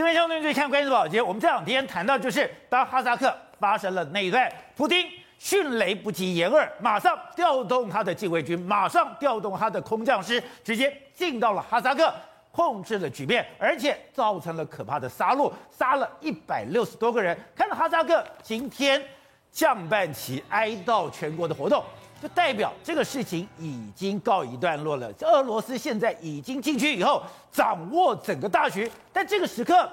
这边相对最看关键的宝杰，我们这两天谈到就是当哈萨克发生了内乱，普丁迅雷不及掩耳，马上调动他的禁卫军，马上调动他的空降师，直接进到了哈萨克，控制了局面，而且造成了可怕的杀戮，杀了一百六十多个人。看到哈萨克今天降半旗哀悼全国的活动。就代表这个事情已经告一段落了。俄罗斯现在已经进去以后，掌握整个大局。但这个时刻，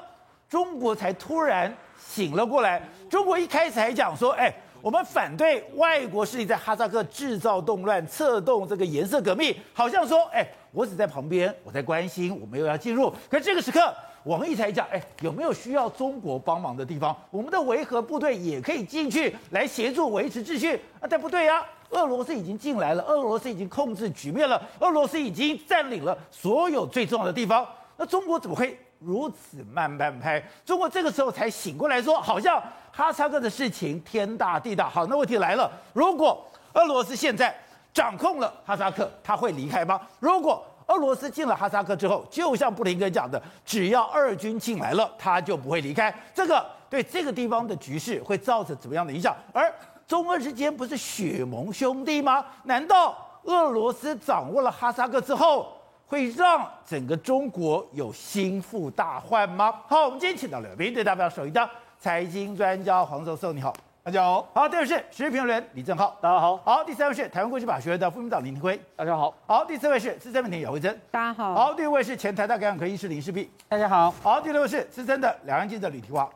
中国才突然醒了过来。中国一开始还讲说：“哎，我们反对外国势力在哈萨克制造动乱，策动这个颜色革命。”好像说：“哎，我只在旁边，我在关心，我没有要进入。”可这个时刻，王毅才讲：“哎，有没有需要中国帮忙的地方？我们的维和部队也可以进去来协助维持秩序。”啊，但不对呀？俄罗斯已经进来了，俄罗斯已经控制局面了，俄罗斯已经占领了所有最重要的地方。那中国怎么会如此慢半拍？中国这个时候才醒过来说，好像哈萨克的事情天大地大。好，那问题来了，如果俄罗斯现在掌控了哈萨克，他会离开吗？如果俄罗斯进了哈萨克之后，就像布林肯讲的，只要二军进来了，他就不会离开。这个对这个地方的局势会造成怎么样的影响？而中俄之间不是血盟兄弟吗？难道俄罗斯掌握了哈萨克之后，会让整个中国有心腹大患吗？好，我们今天请到了对代表首一的财经专家黄教授，你好，大家好。好，第二位是时事评论员李正浩，大家好。好，第三位是台湾国际法学院的副院长林廷辉，大家好。好，第四位是资深媒体姚慧珍，大家好。好，第五位是前台大感染科医师林世璧，大家好。好，第六位是资深的两岸记者吕提华，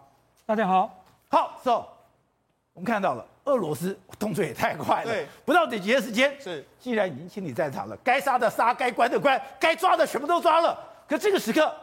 大家好。好，So，我们看到了。俄罗斯动作也太快了，对，不到几天时间，是，既然已经清理战场了，该杀的杀，该关的关，该抓的全部都抓了。可这个时刻，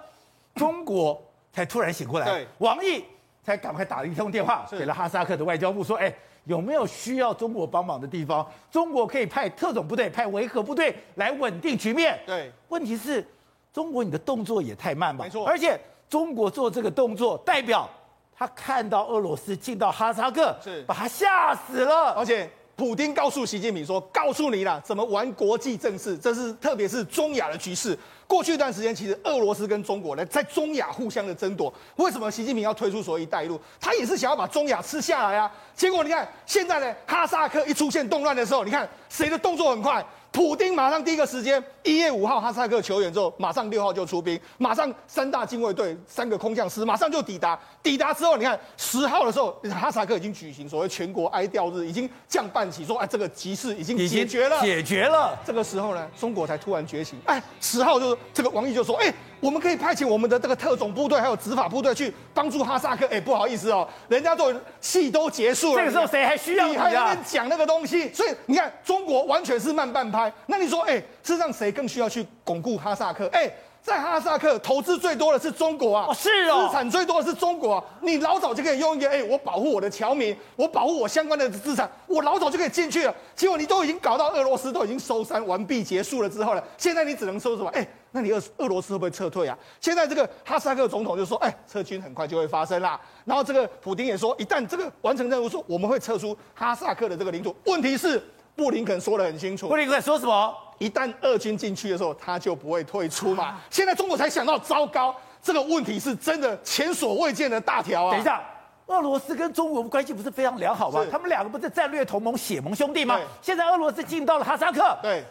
中国才突然醒过来，对，王毅才赶快打了一通电话给了哈萨克的外交部，说，哎，有没有需要中国帮忙的地方？中国可以派特种部队、派维和部队来稳定局面。对，问题是，中国你的动作也太慢吧？没错，而且中国做这个动作，代表。他看到俄罗斯进到哈萨克，是把他吓死了。而且，普丁告诉习近平说：“告诉你啦，怎么玩国际政治，这是特别是中亚的局势。过去一段时间，其实俄罗斯跟中国呢在中亚互相的争夺。为什么习近平要推出所谓‘一带一路’？他也是想要把中亚吃下来啊。结果你看，现在呢，哈萨克一出现动乱的时候，你看谁的动作很快？”普丁马上第一个时间，一月五号哈萨克求援之后，马上六号就出兵，马上三大禁卫队、三个空降师马上就抵达。抵达之后，你看十号的时候，哈萨克已经举行所谓全国哀悼日，已经降半旗，说哎这个局势已经解决了，解决了。这个时候呢，中国才突然觉醒。哎，十号就这个王毅就说，哎。我们可以派遣我们的这个特种部队，还有执法部队去帮助哈萨克。哎，不好意思哦，人家都戏都结束了，这个时候谁还需要你啊？你还在讲那个东西？所以你看，中国完全是慢半拍。那你说，哎，事实上谁更需要去巩固哈萨克？哎。在哈萨克投资最多的是中国啊，哦是哦，资产最多的是中国啊。你老早就可以用一个，哎，我保护我的侨民，我保护我相关的资产，我老早就可以进去了。结果你都已经搞到俄罗斯都已经收山完毕结束了之后了，现在你只能说什么？哎，那你俄俄罗斯会不会撤退啊？现在这个哈萨克总统就说，哎，撤军很快就会发生啦。然后这个普丁也说，一旦这个完成任务，说我们会撤出哈萨克的这个领土。问题是。布林肯说的很清楚，布林肯说什么？一旦俄军进去的时候，他就不会退出嘛。现在中国才想到，糟糕，这个问题是真的前所未见的大条啊！等一下，俄罗斯跟中国关系不是非常良好吗？他们两个不是战略同盟、血盟兄弟吗？现在俄罗斯进到了哈萨克，对。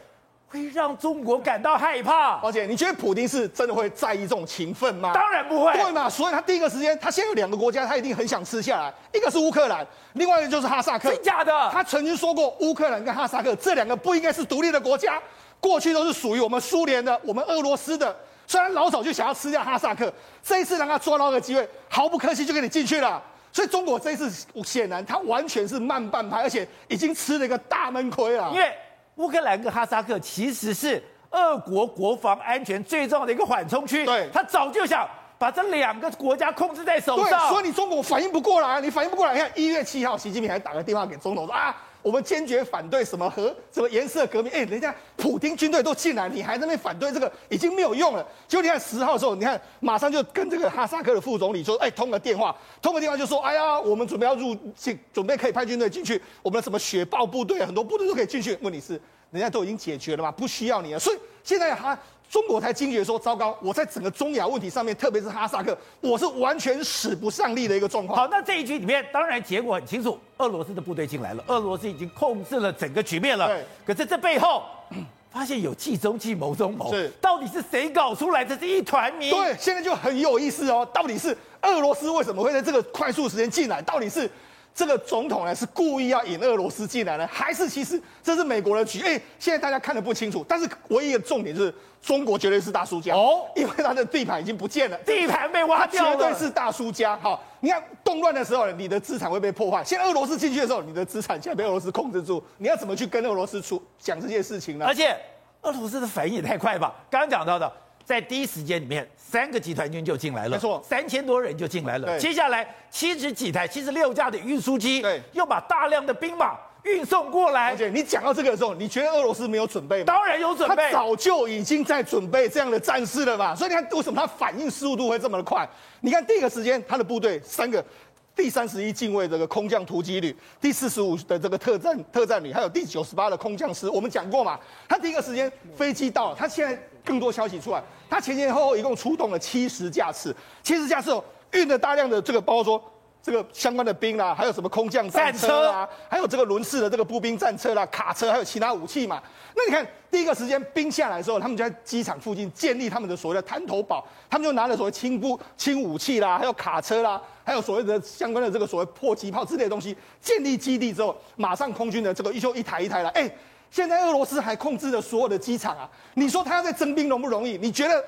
会让中国感到害怕，而且你觉得普京是真的会在意这种情分吗？当然不会，对嘛？所以他第一个时间，他现在有两个国家，他一定很想吃下来，一个是乌克兰，另外一个就是哈萨克。真假的？他曾经说过，乌克兰跟哈萨克这两个不应该是独立的国家，过去都是属于我们苏联的，我们俄罗斯的。虽然老早就想要吃掉哈萨克，这一次让他抓到个机会，毫不客气就给你进去了。所以中国这一次显然他完全是慢半拍，而且已经吃了一个大闷亏了。因为乌克兰跟哈萨克其实是。俄国国防安全最重要的一个缓冲区，对，他早就想把这两个国家控制在手上，所以你中国反应不过来，你反应不过来。你看一月七号，习近平还打个电话给总统说啊，我们坚决反对什么核什么颜色革命。哎，人家普丁军队都进来，你还在那边反对这个，已经没有用了。就你看十号的时候，你看马上就跟这个哈萨克的副总理说，哎，通个电话，通个电话就说，哎呀，我们准备要入进，准备可以派军队进去，我们的什么雪豹部队，很多部队都可以进去。问题是。人家都已经解决了嘛，不需要你了。所以现在哈中国才惊觉说，糟糕，我在整个中亚问题上面，特别是哈萨克，我是完全使不上力的一个状况。好，那这一局里面，当然结果很清楚，俄罗斯的部队进来了，俄罗斯已经控制了整个局面了。对。可是这背后，发现有计中计谋中谋，是到底是谁搞出来的？这是一团迷。对，现在就很有意思哦，到底是俄罗斯为什么会在这个快速时间进来？到底是？这个总统呢是故意要引俄罗斯进来呢，还是其实这是美国的局？哎，现在大家看的不清楚。但是唯一的重点就是中国绝对是大输家哦，因为他的地盘已经不见了，地盘被挖掉了，绝对是大输家。好，你看动乱的时候，你的资产会被破坏；现在俄罗斯进去的时候，你的资产现在被俄罗斯控制住，你要怎么去跟俄罗斯出讲这件事情呢？而且俄罗斯的反应也太快吧？刚刚讲到的。在第一时间里面，三个集团军就进来了，没错，三千多人就进来了。接下来七十几台、七十六架的运输机，对，又把大量的兵马运送过来。而且你讲到这个的时候，你觉得俄罗斯没有准备吗？当然有准备，他早就已经在准备这样的战事了吧。所以你看，为什么他反应速度会这么的快？你看第一个时间，他的部队三个。第三十一近卫这个空降突击旅，第四十五的这个特战特战旅，还有第九十八的空降师，我们讲过嘛？他第一个时间飞机到了，他现在更多消息出来，他前前后后一共出动了七十架次，七十架次，运了大量的这个，包括说这个相关的兵啦，还有什么空降战车啊，还有这个轮式的这个步兵战车啦、卡车，还有其他武器嘛。那你看第一个时间兵下来的时候，他们就在机场附近建立他们的所谓的滩头堡，他们就拿着所谓轻步轻武器啦，还有卡车啦。还有所谓的相关的这个所谓迫击炮之类的东西，建立基地之后，马上空军的这个一就一台一台了。哎，现在俄罗斯还控制着所有的机场啊！你说他要再征兵容不容易？你觉得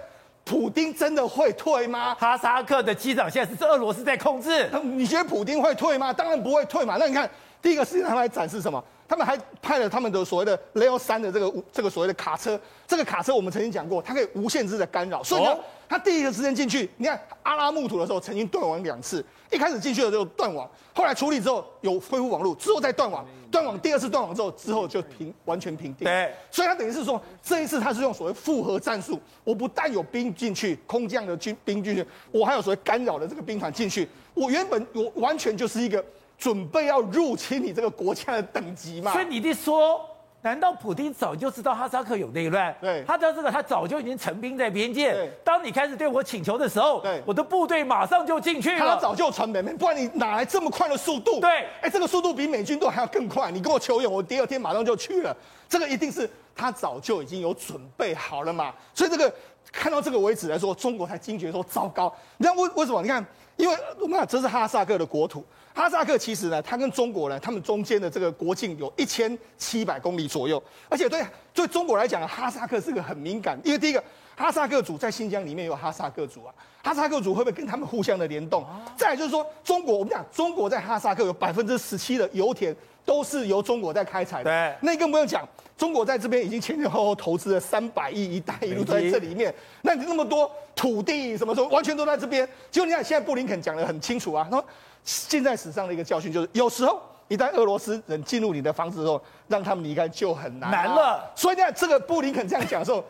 普丁真的会退吗？哈萨克的机长现在是俄罗斯在控制，你觉得普丁会退吗？当然不会退嘛。那你看第一个事情，他们还展示什么？他们还派了他们的所谓的 Leo 三的这个这个所谓的卡车，这个卡车我们曾经讲过，它可以无限制的干扰。所以呢，他第一个时间进去，你看阿拉木图的时候曾经断网两次，一开始进去的时候断网，后来处理之后有恢复网络，之后再断网，断网第二次断网之后，之后就平完全平定。对，所以他等于是说这一次他是用所谓复合战术，我不但有兵进去，空降的军兵进去，我还有所谓干扰的这个兵团进去，我原本我完全就是一个。准备要入侵你这个国家的等级嘛？所以你的说，难道普京早就知道哈萨克有内乱？对，他知道这个，他早就已经成兵在边界。对，当你开始对我请求的时候，对，我的部队马上就进去了。他早就成北面，不然你哪来这么快的速度？对，哎，这个速度比美军都还要更快。你跟我求援，我第二天马上就去了。这个一定是他早就已经有准备好了嘛。所以这个看到这个为止来说，中国才惊觉说糟糕。你看为为什么？你看，因为我们讲这是哈萨克的国土。哈萨克其实呢，它跟中国呢，他们中间的这个国境有一千七百公里左右，而且对对中国来讲，哈萨克是个很敏感，因为第一个，哈萨克族在新疆里面有哈萨克族啊，哈萨克族会不会跟他们互相的联动？再来就是说，中国我们讲，中国在哈萨克有百分之十七的油田都是由中国在开采的，对，那更不用讲，中国在这边已经前前后后投资了三百亿，一带一路都在这里面，那你那么多土地什么什么，完全都在这边，结果你看现在布林肯讲的很清楚啊，他说。现在史上的一个教训就是，有时候一旦俄罗斯人进入你的房子之后，让他们离开就很难、啊、难了。所以呢，这个布林肯这样讲的时候，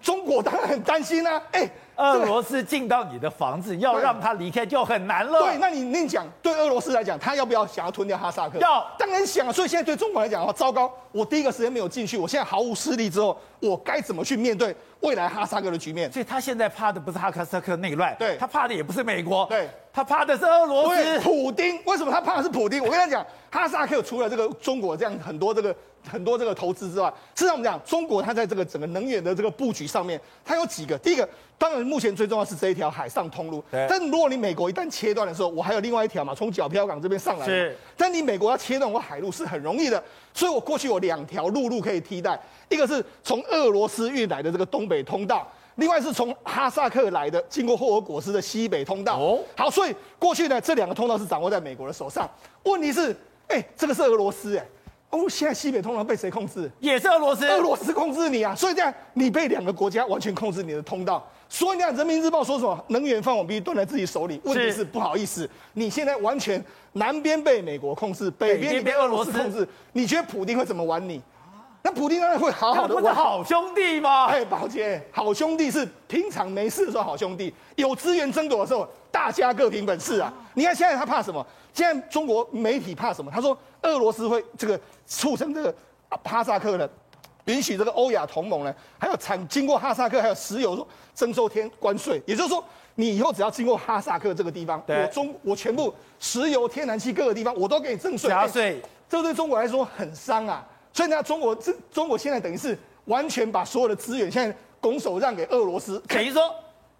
中国当然很担心啊。哎，俄罗斯进到你的房子，要让他离开就很难了。对，那你另讲，对俄罗斯来讲，他要不要想要吞掉哈萨克？要，当然想啊。所以现在对中国来讲的话，糟糕，我第一个时间没有进去，我现在毫无势力之后，我该怎么去面对未来哈萨克的局面？所以他现在怕的不是哈萨克内乱，对，他怕的也不是美国，对。他怕的是俄罗斯，普丁。为什么他怕的是普丁？我跟他讲，哈萨克除了这个中国这样很多这个很多这个投资之外，事实上我们讲，中国它在这个整个能源的这个布局上面，它有几个。第一个，当然目前最重要是这一条海上通路。但如果你美国一旦切断的时候，我还有另外一条嘛，从角漂港这边上来。是。但你美国要切断我海路是很容易的，所以我过去有两条陆路可以替代，一个是从俄罗斯运来的这个东北通道。另外是从哈萨克来的，经过霍尔果斯的西北通道。哦，好，所以过去呢，这两个通道是掌握在美国的手上。问题是，哎、欸，这个是俄罗斯，哎，哦，现在西北通道被谁控制？也是俄罗斯。俄罗斯控制你啊，所以这样你被两个国家完全控制你的通道。所以你看，《人民日报》说什么？能源饭碗必须端在自己手里。问题是，不好意思，你现在完全南边被美国控制，北边被俄罗斯控制。你觉得普丁会怎么玩你？那普丁当然会好好的，不是好兄弟吗？哎，宝杰，好兄弟是平常没事的时候好兄弟，有资源争夺的时候，大家各凭本事啊。你看现在他怕什么？现在中国媒体怕什么？他说俄罗斯会这个促成这个哈萨克呢允许这个欧亚同盟呢，还有产经过哈萨克还有石油征收天关税，也就是说，你以后只要经过哈萨克这个地方，我中我全部石油、天然气各个地方我都给你征税，加税、欸，这对中国来说很伤啊。所以呢，中国这中国现在等于是完全把所有的资源现在拱手让给俄罗斯，等于说，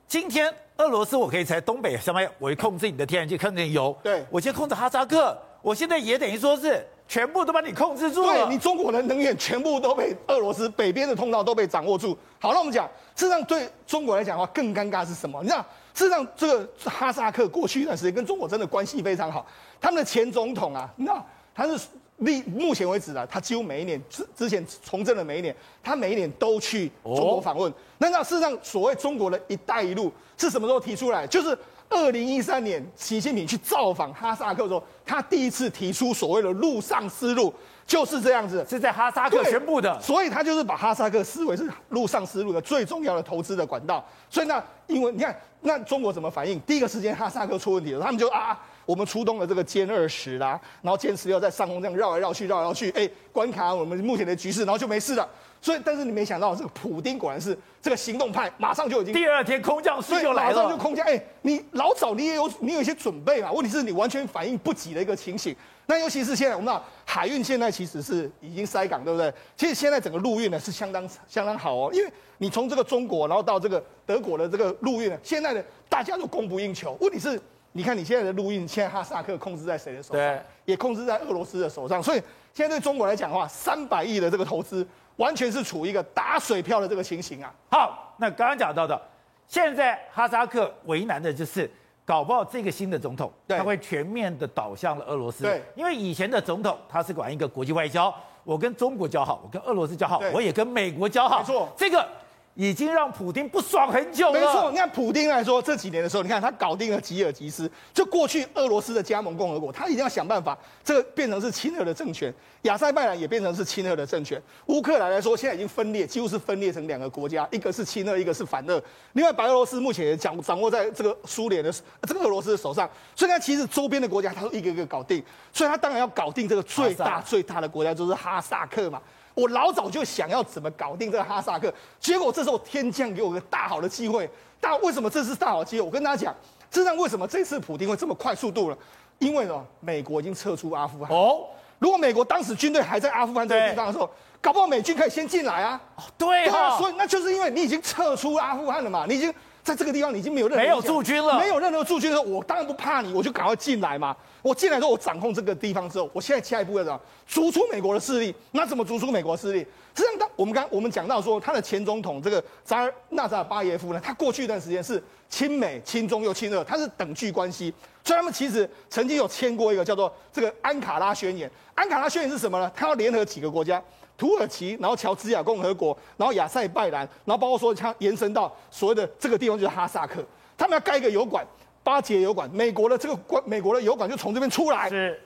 今天俄罗斯我可以在东北上面，我控制你的天然气，控制你油，对我先控制哈萨克，我现在也等于说是。全部都把你控制住了，对，你中国的能源全部都被俄罗斯北边的通道都被掌握住。好，那我们讲，事实上对中国来讲的话，更尴尬是什么？你知道，事实上这个哈萨克过去一段时间跟中国真的关系非常好。他们的前总统啊，你知道他是历目前为止啊，他几乎每一年之之前从政的每一年，他每一年都去中国访问。哦、那那事实上，所谓中国的一带一路是什么时候提出来？就是。二零一三年，习近平去造访哈萨克的时候，他第一次提出所谓的陆上丝路，就是这样子，是在哈萨克宣布的。所以他就是把哈萨克视为是陆上丝路的最重要的投资的管道。所以那因为你看，那中国怎么反应？第一个时间哈萨克出问题了，他们就啊，我们出动了这个歼二十啦，然后歼十六在上空这样绕来绕去，绕来绕去，哎，观察我们目前的局势，然后就没事了。所以，但是你没想到，这个普丁果然是这个行动派，马上就已经第二天空降师就来了，马上就空降。哎，你老早你也有你有一些准备嘛？问题是你完全反应不及的一个情形。那尤其是现在，我们知道海运现在其实是已经塞港，对不对？其实现在整个陆运呢是相当相当好哦，因为你从这个中国，然后到这个德国的这个陆运呢，现在呢大家都供不应求。问题是，你看你现在的陆运，现在哈萨克控制在谁的手上？对，也控制在俄罗斯的手上。所以现在对中国来讲的话，三百亿的这个投资。完全是处于一个打水漂的这个情形啊！好，那刚刚讲到的，现在哈萨克为难的就是，搞不好这个新的总统他会全面的倒向了俄罗斯。对，因为以前的总统他是管一个国际外交，我跟中国交好，我跟俄罗斯交好，我也跟美国交好。没错，这个。已经让普丁不爽很久了。没错，你看普丁来说，这几年的时候，你看他搞定了吉尔吉斯，就过去俄罗斯的加盟共和国，他一定要想办法，这个变成是亲俄的政权。亚塞拜然也变成是亲俄的政权。乌克兰来说，现在已经分裂，几乎是分裂成两个国家，一个是亲俄，一个是反俄。另外，白俄罗斯目前也掌掌握在这个苏联的这个俄罗斯的手上，所以他其实周边的国家，他都一个一个搞定。所以他当然要搞定这个最大最大的国家，就是哈萨克嘛。我老早就想要怎么搞定这个哈萨克，结果这时候天降给我个大好的机会。但为什么这是大好机会？我跟大家讲，这让为什么这次普丁会这么快速度了？因为呢，美国已经撤出阿富汗。哦，如果美国当时军队还在阿富汗这个地方的时候，搞不好美军可以先进来啊。哦，对啊，所以那就是因为你已经撤出阿富汗了嘛，你已经。在这个地方，你已经没有任何没有驻军了，没有任何驻军的时候，我当然不怕你，我就赶快进来嘛。我进来之后，我掌控这个地方之后，我现在下一步要怎么逐出美国的势力？那怎么逐出美国势力？实际上，当我们刚我们讲到说，他的前总统这个扎尔纳扎尔巴耶夫呢，他过去一段时间是亲美、亲中又亲俄，他是等距关系，所以他们其实曾经有签过一个叫做这个安卡拉宣言。安卡拉宣言是什么呢？他要联合几个国家。土耳其，然后乔治亚共和国，然后亚塞拜然，然后包括说它延伸到所谓的这个地方就是哈萨克，他们要盖一个油管，巴结油管，美国的这个管，美国的油管就从这边出来。是，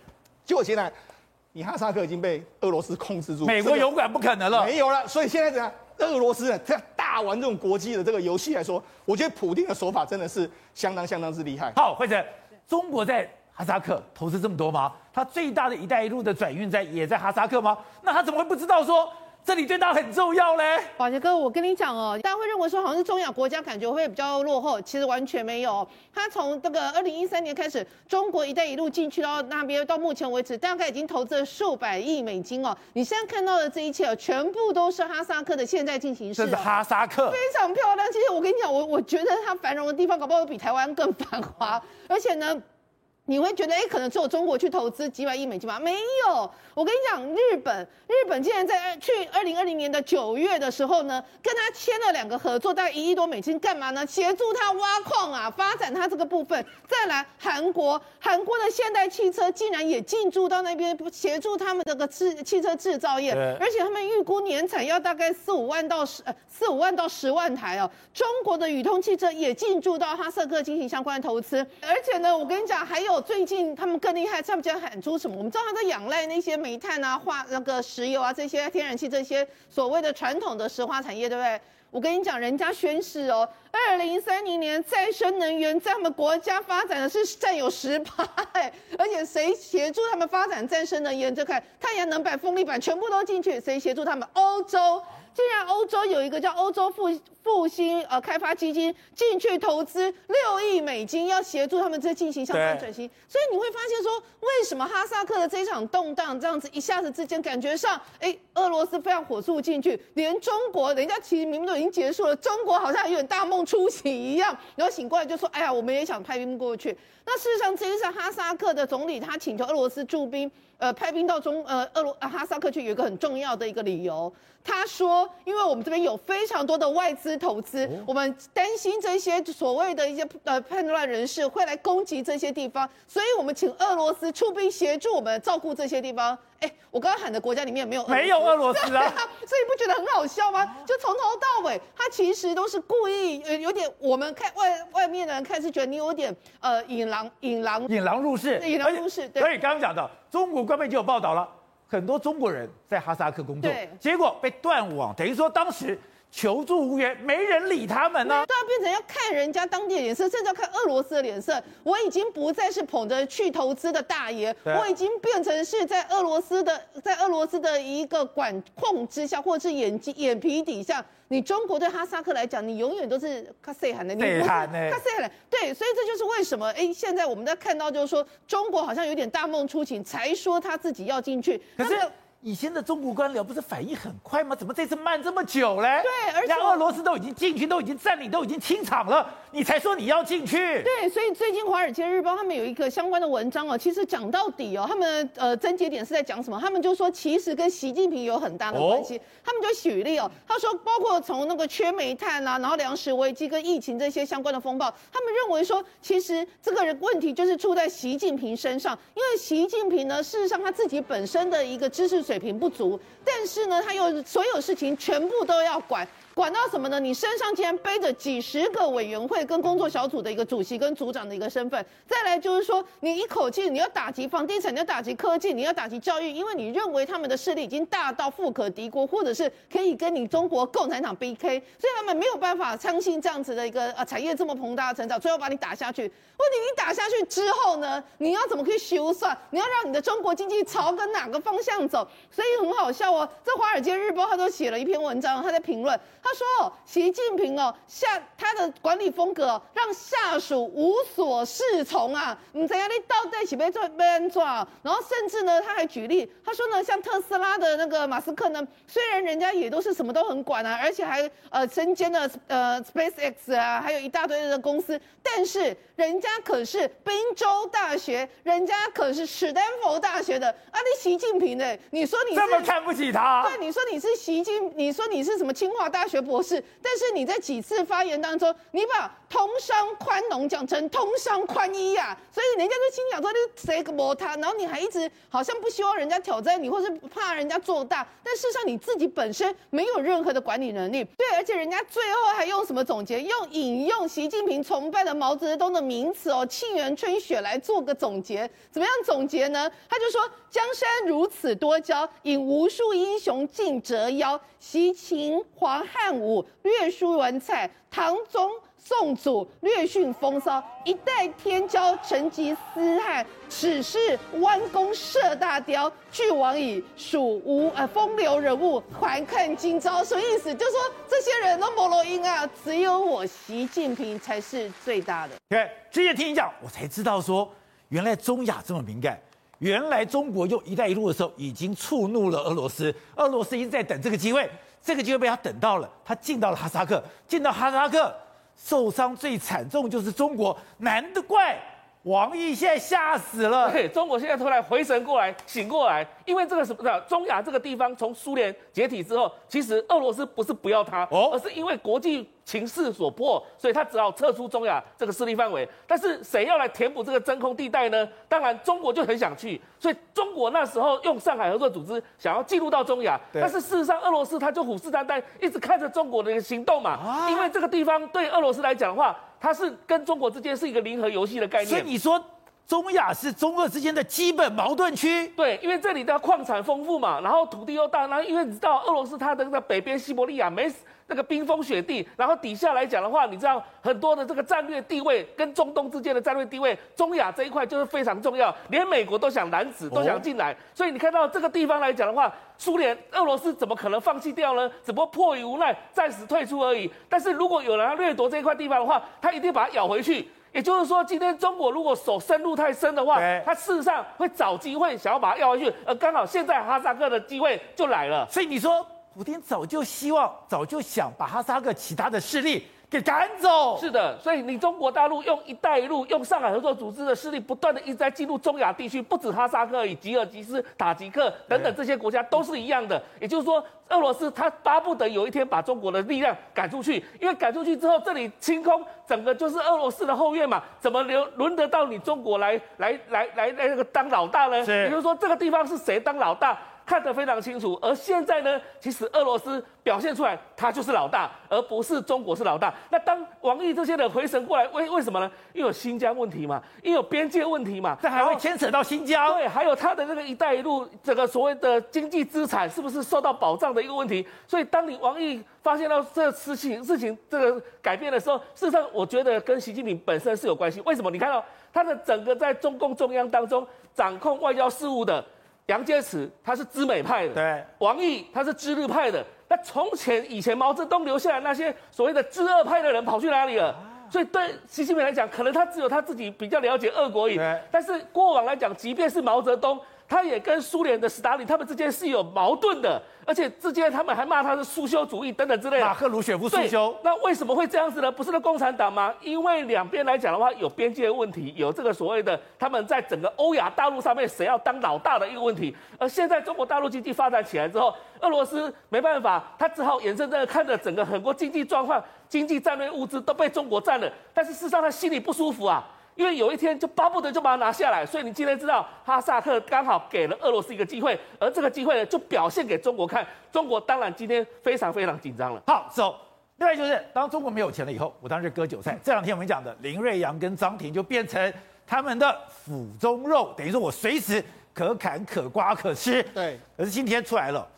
结果现在你哈萨克已经被俄罗斯控制住，美国油管不可能了，没有了。所以现在怎样？俄罗斯这样大玩这种国际的这个游戏来说，我觉得普丁的手法真的是相当相当之厉害。好，慧珍，中国在。哈萨克投资这么多吗？他最大的一带一路的转运在也在哈萨克吗？那他怎么会不知道说这里对他很重要嘞？宝杰哥，我跟你讲哦，大家会认为说好像是中亚国家感觉会比较落后，其实完全没有。他从这个二零一三年开始，中国一带一路进去到那边，到目前为止大概已经投资了数百亿美金哦。你现在看到的这一切哦，全部都是哈萨克的现在进行式。这是哈萨克，非常漂亮。其实我跟你讲，我我觉得它繁荣的地方，搞不好比台湾更繁华，而且呢。你会觉得，哎，可能只有中国去投资几百亿美金吗？没有，我跟你讲，日本，日本竟然在去二零二零年的九月的时候呢，跟他签了两个合作，大概一亿多美金，干嘛呢？协助他挖矿啊，发展他这个部分。再来，韩国，韩国的现代汽车竟然也进驻到那边，协助他们这个制汽车制造业，而且他们预估年产要大概四五万到十呃四五万到十万台哦。中国的宇通汽车也进驻到哈萨克进行相关的投资，而且呢，我跟你讲，还有。最近他们更厉害，他们将喊出什么？我们知道他在仰赖那些煤炭啊、化那个石油啊这些天然气这些所谓的传统的石化产业，对不对？我跟你讲，人家宣誓哦，二零三零年再生能源在我们国家发展的是占有十八，哎，而且谁协助他们发展再生能源？这看太阳能板、风力板全部都进去，谁协助他们？欧洲。既然欧洲有一个叫欧洲复复兴呃开发基金进去投资六亿美金，要协助他们这进行向上转型，所以你会发现说，为什么哈萨克的这一场动荡这样子一下子之间感觉上，哎，俄罗斯非常火速进去，连中国人家其实明明都已经结束了，中国好像有点大梦初醒一样，然后醒过来就说，哎呀，我们也想派兵过去。那事实上，这一次哈萨克的总理他请求俄罗斯驻兵。呃，派兵到中呃俄罗哈萨克去有一个很重要的一个理由，他说，因为我们这边有非常多的外资投资，我们担心这些所谓的一些呃叛乱人士会来攻击这些地方，所以我们请俄罗斯出兵协助我们照顾这些地方。哎，我刚刚喊的国家里面没有没有俄罗斯啊，啊，所以不觉得很好笑吗？就从头到尾，他其实都是故意，呃有点我们看外外面的人看是觉得你有点呃引狼引狼引狼入室，引狼入室。对，所以刚刚讲到中国官媒就有报道了，很多中国人在哈萨克工作，结果被断网，等于说当时。求助无援，没人理他们呢、啊。都要变成要看人家当地的脸色，甚至要看俄罗斯的脸色。我已经不再是捧着去投资的大爷，我已经变成是在俄罗斯的，在俄罗斯的一个管控之下，或者是眼睛眼皮底下。你中国对哈萨克来讲，你永远都是卡塞罕的，你不是卡塞罕。对，所以这就是为什么，哎，现在我们在看到就是说，中国好像有点大梦初醒，才说他自己要进去。可是。以前的中国官僚不是反应很快吗？怎么这次慢这么久嘞？对，而且俄罗斯都已经进去，都已经占领，都已经清场了，你才说你要进去？对，所以最近《华尔街日报》他们有一个相关的文章哦，其实讲到底哦，他们呃症结点是在讲什么？他们就说其实跟习近平有很大的关系。哦、他们就举例哦，他说包括从那个缺煤炭啊，然后粮食危机跟疫情这些相关的风暴，他们认为说其实这个人问题就是出在习近平身上，因为习近平呢，事实上他自己本身的一个知识水水平不足。但是呢，他又所有事情全部都要管。管到什么呢？你身上竟然背着几十个委员会跟工作小组的一个主席跟组长的一个身份，再来就是说，你一口气你要打击房地产，你要打击科技，你要打击教育，因为你认为他们的势力已经大到富可敌国，或者是可以跟你中国共产党 PK，所以他们没有办法相信这样子的一个呃产业这么庞大的成长，最后把你打下去。问题你打下去之后呢，你要怎么可以修算？你要让你的中国经济朝跟哪个方向走？所以很好笑哦，这《华尔街日报》他都写了一篇文章，他在评论。他说：“习近平哦，下他的管理风格让下属无所适从啊！你怎样？你到底起被做被人抓？然后甚至呢，他还举例，他说呢，像特斯拉的那个马斯克呢，虽然人家也都是什么都很管啊，而且还呃身兼了呃 SpaceX 啊，还有一大堆的公司，但是人家可是宾州大学，人家可是史丹佛大学的啊！你习近平呢？你说你这么看不起他？对，你说你是习近，你说你是什么清华大学？”学博士，但是你在几次发言当中，你把通商宽农讲成通商宽衣呀，所以人家就心想说你谁个魔他，然后你还一直好像不希望人家挑战你，或是怕人家做大，但事实上你自己本身没有任何的管理能力，对，而且人家最后还用什么总结？用引用习近平崇拜的毛泽东的名词哦，沁园春雪来做个总结，怎么样总结呢？他就说江山如此多娇，引无数英雄尽折腰，习秦皇汉。汉武略输文采，唐宗宋祖略逊风骚，一代天骄成吉思汗，此是弯弓射大雕，俱往矣，属无呃风流人物，还看今朝。什么意思？就是说这些人都没路用啊，只有我习近平才是最大的。对，直接听你讲，我才知道说，原来中亚这么敏感，原来中国用“一带一路”的时候已经触怒了俄罗斯，俄罗斯一直在等这个机会。这个机会被他等到了，他进到了哈萨克，进到哈萨克，受伤最惨重就是中国，难得怪王毅现在吓死了。对，中国现在突然回神过来，醒过来，因为这个什么？中亚这个地方从苏联解体之后，其实俄罗斯不是不要它，哦，而是因为国际。情势所迫，所以他只好撤出中亚这个势力范围。但是谁要来填补这个真空地带呢？当然，中国就很想去。所以中国那时候用上海合作组织想要进入到中亚，但是事实上，俄罗斯他就虎视眈眈，一直看着中国的一个行动嘛。啊、因为这个地方对俄罗斯来讲的话，它是跟中国之间是一个零和游戏的概念。所以你说。中亚是中俄之间的基本矛盾区。对，因为这里的矿产丰富嘛，然后土地又大，然后因为你知道俄罗斯它的那个北边西伯利亚没那个冰封雪地，然后底下来讲的话，你知道很多的这个战略地位跟中东之间的战略地位，中亚这一块就是非常重要，连美国都想拦止，都想进来。所以你看到这个地方来讲的话，苏联、俄罗斯怎么可能放弃掉呢？只不过迫于无奈，暂时退出而已。但是如果有人要掠夺这一块地方的话，他一定把它咬回去。也就是说，今天中国如果手深入太深的话，他事实上会找机会想要把它要回去，而刚好现在哈萨克的机会就来了。所以你说，普京早就希望，早就想把哈萨克其他的势力。给赶走，是的，所以你中国大陆用“一带一路”、用上海合作组织的势力，不断的一直在进入中亚地区，不止哈萨克，以吉尔吉斯、塔吉克等等这些国家都是一样的。也就是说，俄罗斯他巴不得有一天把中国的力量赶出去，因为赶出去之后，这里清空，整个就是俄罗斯的后院嘛，怎么留轮得到你中国来来来来来那个当老大呢？也就是说，这个地方是谁当老大？看得非常清楚，而现在呢，其实俄罗斯表现出来，他就是老大，而不是中国是老大。那当王毅这些人回神过来，为为什么呢？因为有新疆问题嘛，因为有边界问题嘛，这还会牵扯到新疆。对，还有他的那个“一带一路”这个所谓的经济资产是不是受到保障的一个问题。所以，当你王毅发现到这事情事情这个改变的时候，事实上，我觉得跟习近平本身是有关系。为什么？你看到他的整个在中共中央当中掌控外交事务的。杨洁篪他是知美派的，对，王毅他是知日派的。那从前以前毛泽东留下来那些所谓的知俄派的人跑去哪里了？所以对习近平来讲，可能他只有他自己比较了解俄国语。但是过往来讲，即便是毛泽东。他也跟苏联的斯大林他们之间是有矛盾的，而且之间他们还骂他是苏修主义等等之类的。马克鲁雪夫苏修。那为什么会这样子呢？不是的共产党吗？因为两边来讲的话，有边界问题，有这个所谓的他们在整个欧亚大陆上面谁要当老大的一个问题。而现在中国大陆经济发展起来之后，俄罗斯没办法，他只好眼睁睁的看着整个很多经济状况、经济战略物资都被中国占了，但是事实上他心里不舒服啊。因为有一天就巴不得就把它拿下来，所以你今天知道哈萨克刚好给了俄罗斯一个机会，而这个机会呢就表现给中国看，中国当然今天非常非常紧张了。好，走。另外就是当中国没有钱了以后，我当时割韭菜。这两天我们讲的林瑞阳跟张庭就变成他们的腹中肉，等于说我随时可砍可刮可吃。对。可是今天出来了，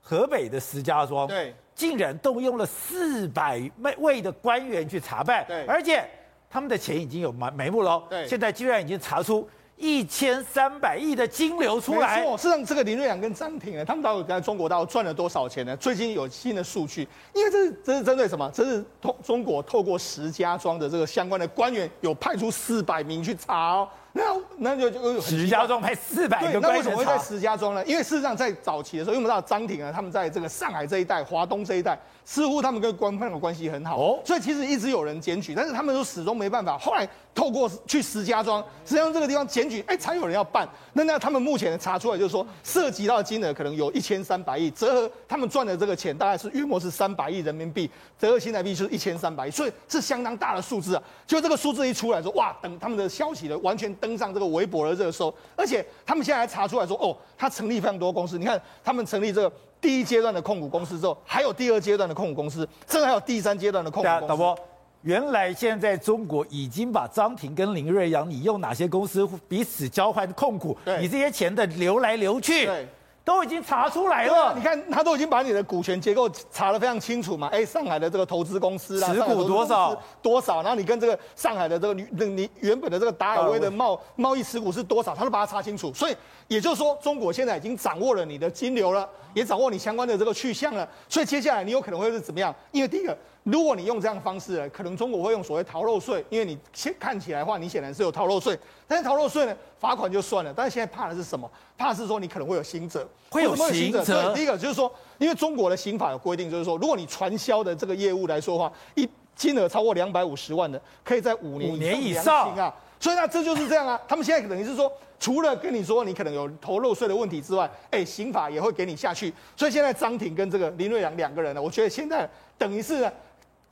河北的石家庄，对，竟然动用了四百位的官员去查办，对，而且。他们的钱已经有眉眉目了，对，现在居然已经查出一千三百亿的金流出来。没错，事实上这个林瑞阳跟张庭呢，他们到底在中国到底赚了多少钱呢？最近有新的数据，因为这是这是针对什么？这是通中国透过石家庄的这个相关的官员，有派出四百名去查哦。那那就就石家庄派四百个官，那为什么会在石家庄呢？因为事实上在早期的时候，因为我们知道张庭啊，他们在这个上海这一带、华东这一带，似乎他们跟官方的关系很好，哦，所以其实一直有人检举，但是他们都始终没办法。后来透过去石家庄，石家庄这个地方检举，哎，才有人要办。那那他们目前查出来就是说，涉及到的金额可能有一千三百亿，折合他们赚的这个钱大概是约莫是三百亿人民币，折合新台币就是一千三百亿，所以是相当大的数字啊。就这个数字一出来说，哇，等他们的消息的完全。登上这个微博的热搜，而且他们现在还查出来说，哦，他成立非常多公司。你看，他们成立这个第一阶段的控股公司之后，还有第二阶段的控股公司，甚至还有第三阶段的控股公司。导播，原来现在中国已经把张庭跟林瑞阳，你用哪些公司彼此交换控股，你这些钱的流来流去。对。都已经查出来了，你看他都已经把你的股权结构查得非常清楚嘛？哎，上海的这个投资公司啦，持股多少多少，然后你跟这个上海的这个你你原本的这个达尔威的贸贸易持股是多少，他都把它查清楚。所以也就是说，中国现在已经掌握了你的金流了，也掌握你相关的这个去向了。所以接下来你有可能会是怎么样？因为第一个。如果你用这样的方式，可能中国会用所谓逃漏税，因为你先看起来的话，你显然是有逃漏税。但是逃漏税呢，罚款就算了，但是现在怕的是什么？怕的是说你可能会有刑责，会有刑责。对，第一个就是说，因为中国的刑法有规定，就是说，如果你传销的这个业务来说的话，一金额超过两百五十万的，可以在五年以上，年以上啊。所以那这就是这样啊。他们现在等于是说，除了跟你说你可能有逃漏税的问题之外，哎，刑法也会给你下去。所以现在张庭跟这个林瑞阳两个人呢，我觉得现在等于是。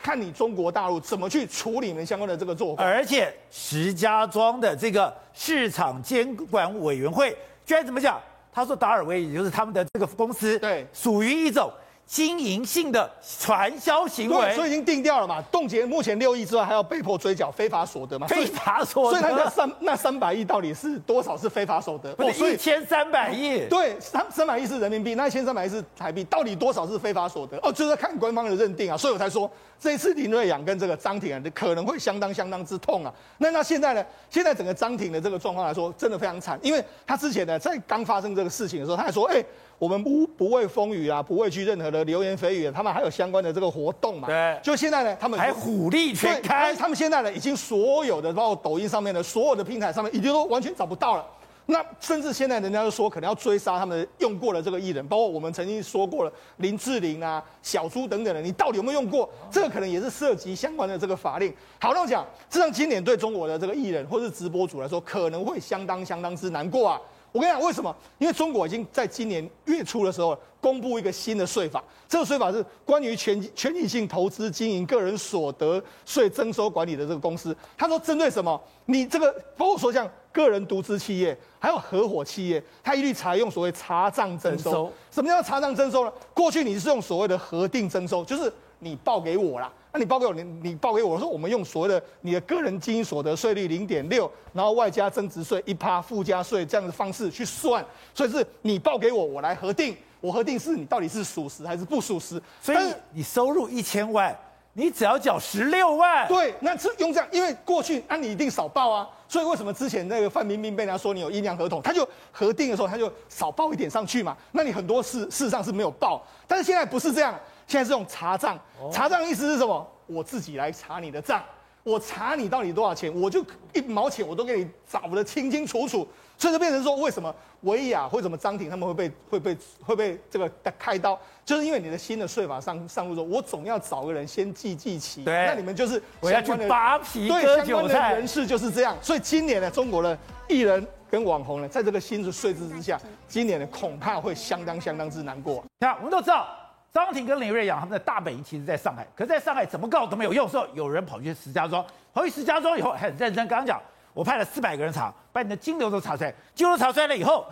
看你中国大陆怎么去处理你们相关的这个做法，而且石家庄的这个市场监管委员会居然怎么讲？他说达尔威也就是他们的这个公司，对，属于一种经营性的传销行为，所以已经定掉了嘛，冻结目前六亿之外，还要被迫追缴非法所得嘛？非法所得，所以那三那三百亿到底是多少是非法所得？哦，一千三百亿，对，三三百亿是人民币，那一千三百亿是台币，到底多少是非法所得？哦，就是看官方的认定啊，所以我才说这一次林瑞阳跟这个张庭啊，可能会相当相当之痛啊。那那现在呢？现在整个张庭的这个状况来说，真的非常惨，因为他之前呢，在刚发生这个事情的时候，他还说，哎、欸。我们不不畏风雨啊，不畏惧任何的流言蜚语，他们还有相关的这个活动嘛？对。就现在呢，他们还虎力全开，他们现在呢，已经所有的，包括抖音上面的所有的平台上面，已经都完全找不到了。那甚至现在人家都说，可能要追杀他们用过的这个艺人，包括我们曾经说过了林志玲啊、小猪等等的，你到底有没有用过？这个可能也是涉及相关的这个法令。好，那我讲，这让今年对中国的这个艺人或是直播主来说，可能会相当相当之难过啊。我跟你讲，为什么？因为中国已经在今年月初的时候公布一个新的税法，这个税法是关于权权益性投资经营个人所得税征收管理的这个公司。他说，针对什么？你这个包括说像个人独资企业，还有合伙企业，他一律采用所谓查账征收。什么叫查账征收呢？过去你是用所谓的核定征收，就是你报给我啦。那你报给我，你你报给我，我说我们用所谓的你的个人经营所得税率零点六，然后外加增值税一趴附加税这样的方式去算，所以是你报给我，我来核定，我核定是你到底是属实还是不属实。所以你收入一千万，你只要缴十六万。对，那是用这样，因为过去那、啊、你一定少报啊，所以为什么之前那个范冰冰被人家说你有阴阳合同，他就核定的时候他就少报一点上去嘛，那你很多事事实上是没有报，但是现在不是这样。现在是用查账，查账意思是什么？我自己来查你的账，我查你到底多少钱，我就一毛钱我都给你找得清清楚楚。所以就变成说，为什么维亚或什么张挺他们会被会被会被这个开刀，就是因为你的新的税法上上路说，我总要找个人先记记齐。对，那你们就是我要去拔皮对割韭菜，人士就是这样。所以今年呢，中国的艺人跟网红呢，在这个新的税制之下，今年呢恐怕会相当相当之难过。那我们都知道。张挺跟林瑞阳他们的大本营其实在上海，可是在上海怎么告都没有用。时候有人跑去石家庄，跑去石家庄以后很认真，刚刚讲我派了四百个人查，把你的金流都查出来，金流查出来了以后，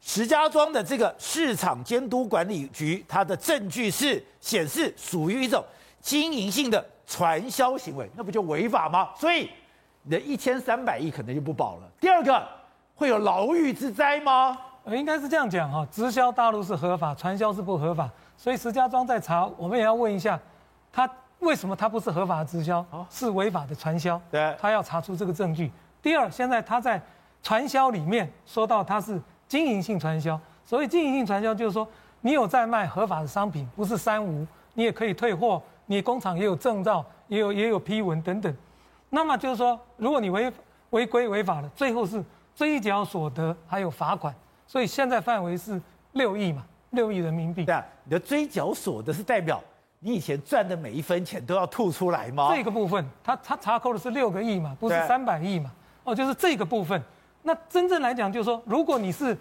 石家庄的这个市场监督管理局，它的证据是显示属于一种经营性的传销行为，那不就违法吗？所以你的一千三百亿可能就不保了。第二个会有牢狱之灾吗？呃，应该是这样讲哈，直销大陆是合法，传销是不合法。所以石家庄在查，我们也要问一下，他为什么他不是合法的直销，是违法的传销？对，他要查出这个证据。第二，现在他在传销里面说到他是经营性传销，所谓经营性传销就是说，你有在卖合法的商品，不是三无，你也可以退货，你工厂也有证照，也有也有批文等等。那么就是说，如果你违违规违法了，最后是追缴所得还有罚款。所以现在范围是六亿嘛。六亿人民币，对啊，你的追缴所得是代表你以前赚的每一分钱都要吐出来吗？这个部分，他他查扣的是六个亿嘛，不是三百亿嘛？哦，就是这个部分。那真正来讲，就是说，如果你是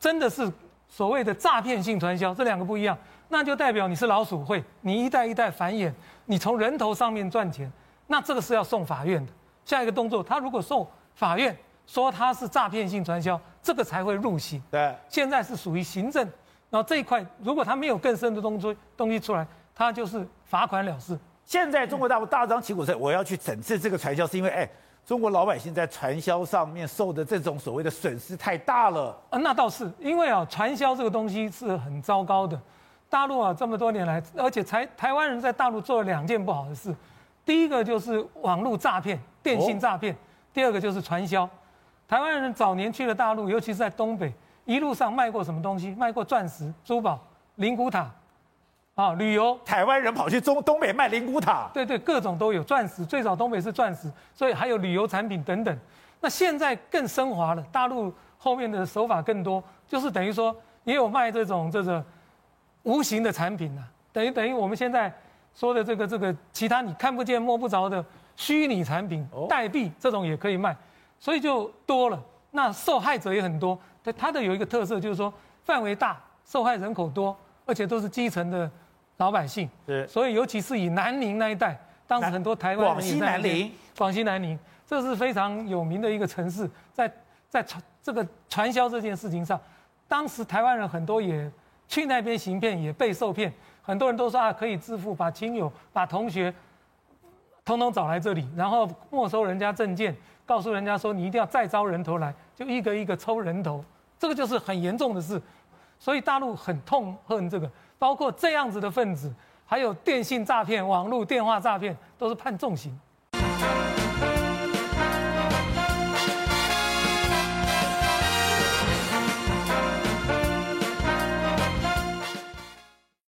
真的是所谓的诈骗性传销，这两个不一样，那就代表你是老鼠会，你一代一代繁衍，你从人头上面赚钱，那这个是要送法院的。下一个动作，他如果送法院说他是诈骗性传销，这个才会入刑。对，现在是属于行政。然后这一块，如果他没有更深的东西东西出来，他就是罚款了事。现在中国大陆大张旗鼓说我要去整治这个传销，是因为哎，中国老百姓在传销上面受的这种所谓的损失太大了。啊，那倒是，因为啊，传销这个东西是很糟糕的。大陆啊，这么多年来，而且台台湾人在大陆做了两件不好的事，第一个就是网络诈骗、电信诈骗，第二个就是传销。台湾人早年去了大陆，尤其是在东北。一路上卖过什么东西？卖过钻石、珠宝、灵骨塔，啊，旅游。台湾人跑去中东北卖灵骨塔，对对，各种都有。钻石最早东北是钻石，所以还有旅游产品等等。那现在更升华了，大陆后面的手法更多，就是等于说也有卖这种这个无形的产品呐，等于等于我们现在说的这个这个其他你看不见摸不着的虚拟产品，代币这种也可以卖，所以就多了。那受害者也很多。对它的有一个特色，就是说范围大，受害人口多，而且都是基层的老百姓。是，所以尤其是以南宁那一带，当时很多台湾人广西南宁，广西南宁，这是非常有名的一个城市，在在传这个传销这件事情上，当时台湾人很多也去那边行骗，也被受骗，很多人都说啊可以致富，把亲友、把同学，通通找来这里，然后没收人家证件，告诉人家说你一定要再招人头来，就一个一个抽人头，这个就是很严重的事。所以大陆很痛恨这个，包括这样子的分子，还有电信诈骗、网络电话诈骗，都是判重刑。